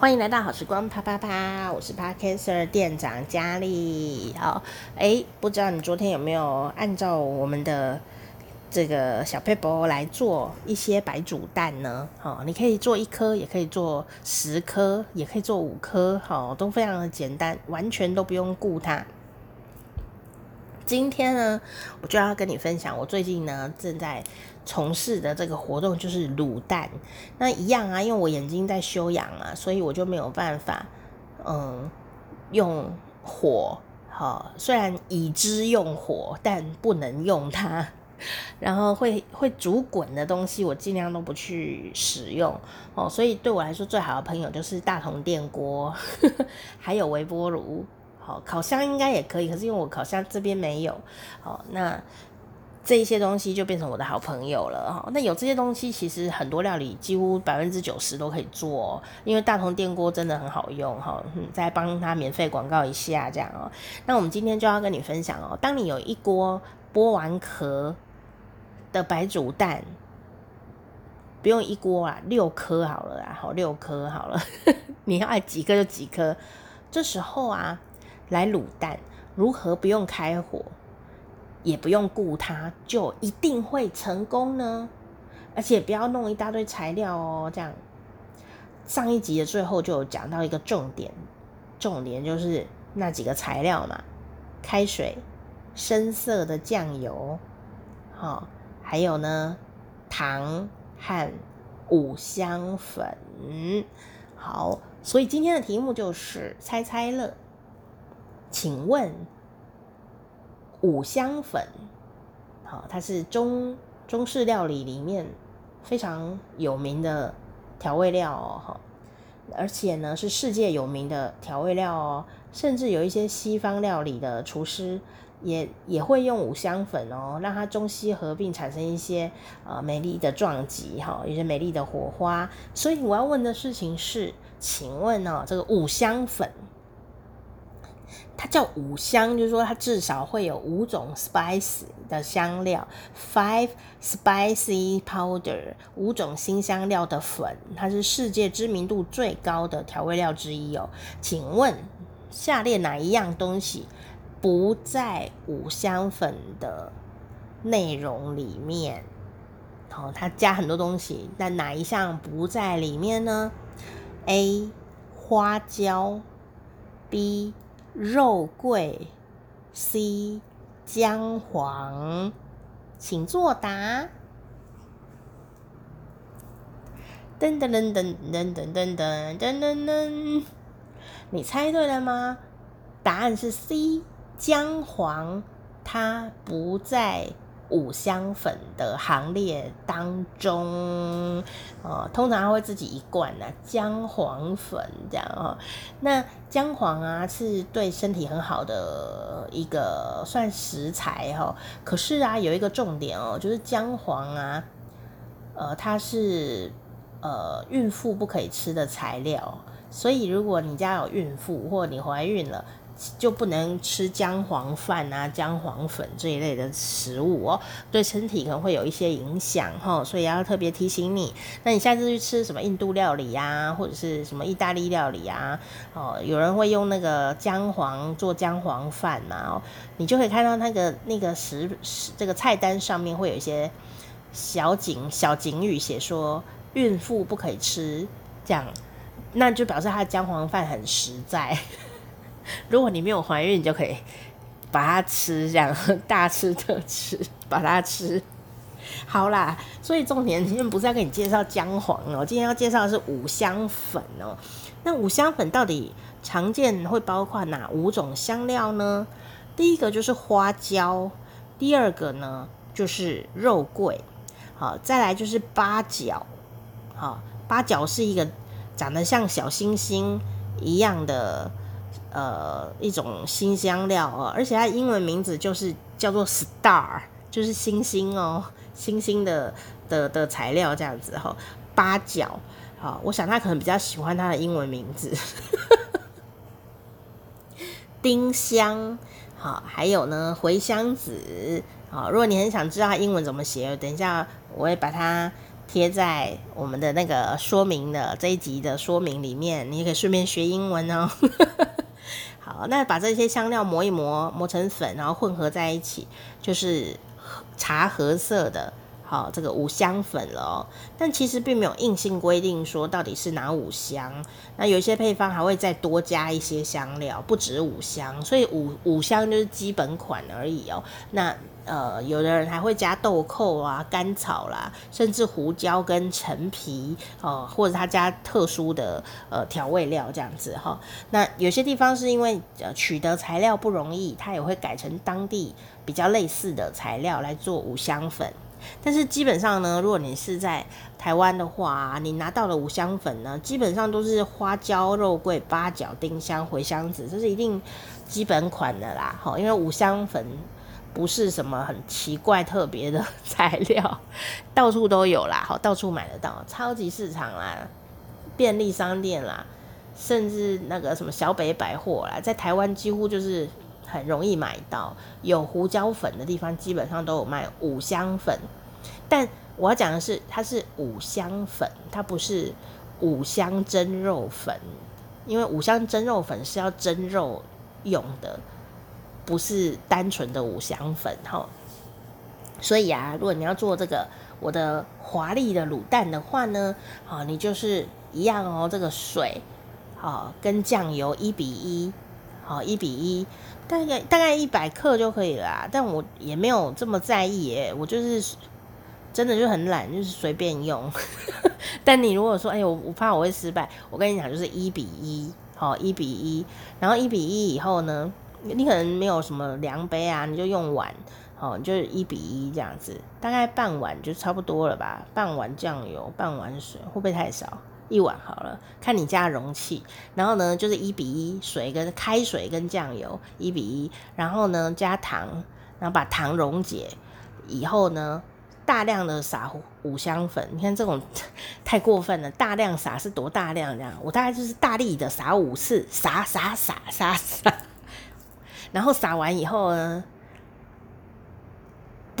欢迎来到好时光啪啪啪，我是 Parkcaster 店长佳丽。好，哎，不知道你昨天有没有按照我们的这个小撇步来做一些白煮蛋呢？好，你可以做一颗，也可以做十颗，也可以做五颗，好，都非常的简单，完全都不用顾它。今天呢，我就要跟你分享，我最近呢正在从事的这个活动就是卤蛋。那一样啊，因为我眼睛在休养嘛，所以我就没有办法，嗯，用火。好，虽然已知用火，但不能用它。然后会会煮滚的东西，我尽量都不去使用哦。所以对我来说，最好的朋友就是大同电锅，呵 呵还有微波炉。烤箱应该也可以，可是因为我烤箱这边没有，哦，那这一些东西就变成我的好朋友了哈。那有这些东西，其实很多料理几乎百分之九十都可以做，因为大同电锅真的很好用哈。再帮他免费广告一下这样哦。那我们今天就要跟你分享哦，当你有一锅剥完壳的白煮蛋，不用一锅啊，六颗好了啊，好六颗好了，你要爱几颗就几颗。这时候啊。来卤蛋，如何不用开火，也不用顾它，就一定会成功呢？而且不要弄一大堆材料哦，这样。上一集的最后就有讲到一个重点，重点就是那几个材料嘛：开水、深色的酱油，好，还有呢糖和五香粉。好，所以今天的题目就是猜猜乐。请问五香粉，好，它是中中式料理里面非常有名的调味料哦，而且呢是世界有名的调味料哦，甚至有一些西方料理的厨师也也会用五香粉哦，让它中西合并产生一些呃美丽的撞击哈，一些美丽的火花。所以我要问的事情是，请问哦，这个五香粉。它叫五香，就是说它至少会有五种 spice 的香料，five spicy powder，五种辛香料的粉，它是世界知名度最高的调味料之一哦。请问下列哪一样东西不在五香粉的内容里面？哦，它加很多东西，但哪一项不在里面呢？A 花椒，B 肉桂，C 姜黄，请作答。噔噔噔噔噔噔噔噔噔噔噔，你猜对了吗？答案是 C 姜黄，它不在。五香粉的行列当中，哦，通常会自己一罐呢，姜黄粉这样哦。那姜黄啊，是对身体很好的一个算食材哈。可是啊，有一个重点哦，就是姜黄啊，呃，它是呃孕妇不可以吃的材料，所以如果你家有孕妇或你怀孕了。就不能吃姜黄饭啊、姜黄粉这一类的食物哦，对身体可能会有一些影响哈，所以要特别提醒你。那你下次去吃什么印度料理啊，或者是什么意大利料理啊，哦，有人会用那个姜黄做姜黄饭嘛，哦，你就可以看到那个那个食食这个菜单上面会有一些小警小警语，写说孕妇不可以吃这样，那就表示它的姜黄饭很实在。如果你没有怀孕，你就可以把它吃，这样 大吃特吃，把它吃好啦。所以重点今天不是要给你介绍姜黄哦，今天要介绍的是五香粉哦。那五香粉到底常见会包括哪五种香料呢？第一个就是花椒，第二个呢就是肉桂，好，再来就是八角，好，八角是一个长得像小星星一样的。呃，一种新香料哦，而且它英文名字就是叫做 star，就是星星哦，星星的的的材料这样子哈、哦。八角，好，我想他可能比较喜欢它的英文名字。丁香，好，还有呢茴香籽，好，如果你很想知道它英文怎么写，等一下我会把它贴在我们的那个说明的这一集的说明里面，你也可以顺便学英文哦。好，那把这些香料磨一磨，磨成粉，然后混合在一起，就是茶褐色的。好，这个五香粉了哦，但其实并没有硬性规定说到底是哪五香。那有一些配方还会再多加一些香料，不止五香，所以五五香就是基本款而已哦。那呃，有的人还会加豆蔻啊、甘草啦，甚至胡椒跟陈皮哦，或者他加特殊的呃调味料这样子哈。那有些地方是因为呃取得材料不容易，他也会改成当地比较类似的材料来做五香粉。但是基本上呢，如果你是在台湾的话，你拿到的五香粉呢，基本上都是花椒、肉桂、八角、丁香、茴香籽，这是一定基本款的啦。好，因为五香粉不是什么很奇怪特别的材料，到处都有啦，好，到处买得到，超级市场啦、便利商店啦，甚至那个什么小北百货啦，在台湾几乎就是。很容易买到有胡椒粉的地方，基本上都有卖五香粉。但我要讲的是，它是五香粉，它不是五香蒸肉粉。因为五香蒸肉粉是要蒸肉用的，不是单纯的五香粉哈。所以啊，如果你要做这个我的华丽的卤蛋的话呢，好，你就是一样哦，这个水好跟酱油一比一，好一比一。大概大概一百克就可以了，但我也没有这么在意耶，我就是真的就很懒，就是随便用。但你如果说，哎，我我怕我会失败，我跟你讲，就是一比一，好一比一，然后一比一以后呢，你可能没有什么量杯啊，你就用碗，好，就是一比一这样子，大概半碗就差不多了吧，半碗酱油，半碗水，会不会太少？一碗好了，看你加容器，然后呢就是一比一，水跟开水跟酱油一比一，然后呢加糖，然后把糖溶解以后呢，大量的撒五香粉，你看这种 太过分了，大量撒是多大量这样？我大概就是大力的撒五次，撒撒撒撒撒，然后撒完以后呢。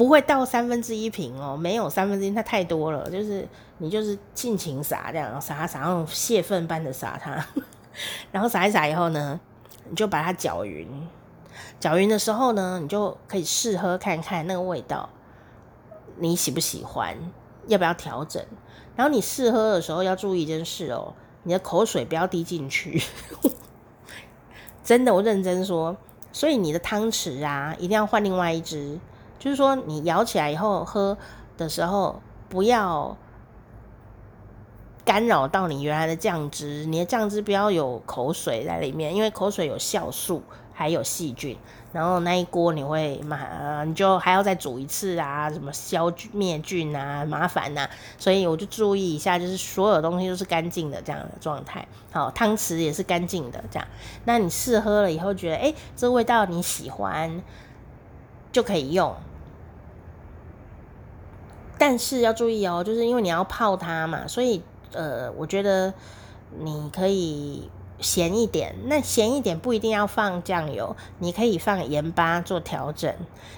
不会倒三分之一瓶哦，没有三分之一，它太多了。就是你就是尽情撒这样，撒撒，那种泄愤般的撒它，然后撒一撒以后呢，你就把它搅匀。搅匀的时候呢，你就可以试喝看看那个味道，你喜不喜欢？要不要调整？然后你试喝的时候要注意一件事哦，你的口水不要滴进去。真的，我认真说。所以你的汤匙啊，一定要换另外一只。就是说，你舀起来以后喝的时候，不要干扰到你原来的酱汁。你的酱汁不要有口水在里面，因为口水有酵素，还有细菌。然后那一锅你会麻，你就还要再煮一次啊，什么消灭菌啊，麻烦呐。所以我就注意一下，就是所有东西都是干净的这样的状态。好，汤匙也是干净的这样。那你试喝了以后，觉得诶，这味道你喜欢，就可以用。但是要注意哦，就是因为你要泡它嘛，所以呃，我觉得你可以咸一点。那咸一点不一定要放酱油，你可以放盐巴做调整，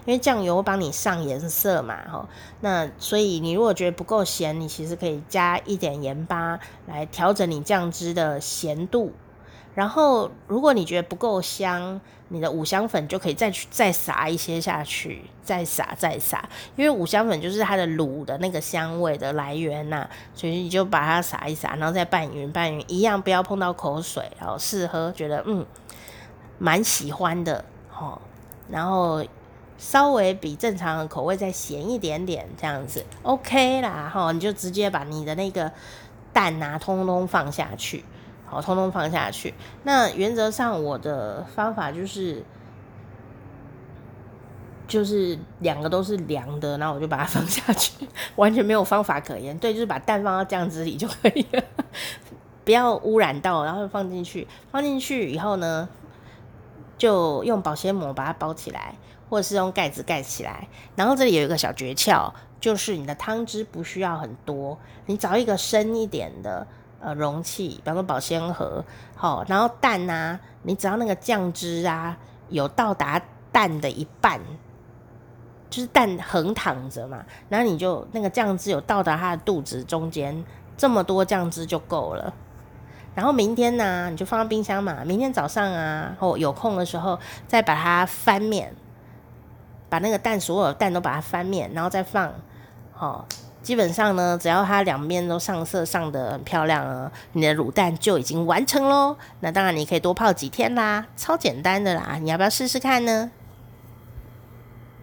因为酱油帮你上颜色嘛，哈。那所以你如果觉得不够咸，你其实可以加一点盐巴来调整你酱汁的咸度。然后，如果你觉得不够香，你的五香粉就可以再去再撒一些下去，再撒再撒，因为五香粉就是它的卤的那个香味的来源呐、所以你就把它撒一撒，然后再拌匀拌匀，一样不要碰到口水，然后试喝，觉得嗯蛮喜欢的哦，然后稍微比正常的口味再咸一点点这样子，OK 啦齁，你就直接把你的那个蛋啊通通放下去。好，通通放下去。那原则上，我的方法就是，就是两个都是凉的，然后我就把它放下去，完全没有方法可言。对，就是把蛋放到酱汁里就可以了，不要污染到，然后放进去。放进去以后呢，就用保鲜膜把它包起来，或者是用盖子盖起来。然后这里有一个小诀窍，就是你的汤汁不需要很多，你找一个深一点的。呃，容器，比方说保鲜盒，好，然后蛋啊，你只要那个酱汁啊有到达蛋的一半，就是蛋横躺着嘛，然后你就那个酱汁有到达它的肚子中间，这么多酱汁就够了。然后明天呢、你就放到冰箱嘛，明天早上啊，或有空的时候再把它翻面，把那个蛋所有蛋都把它翻面，然后再放，好。基本上呢，只要它两面都上色上得很漂亮啊，你的卤蛋就已经完成喽。那当然你可以多泡几天啦，超简单的啦，你要不要试试看呢？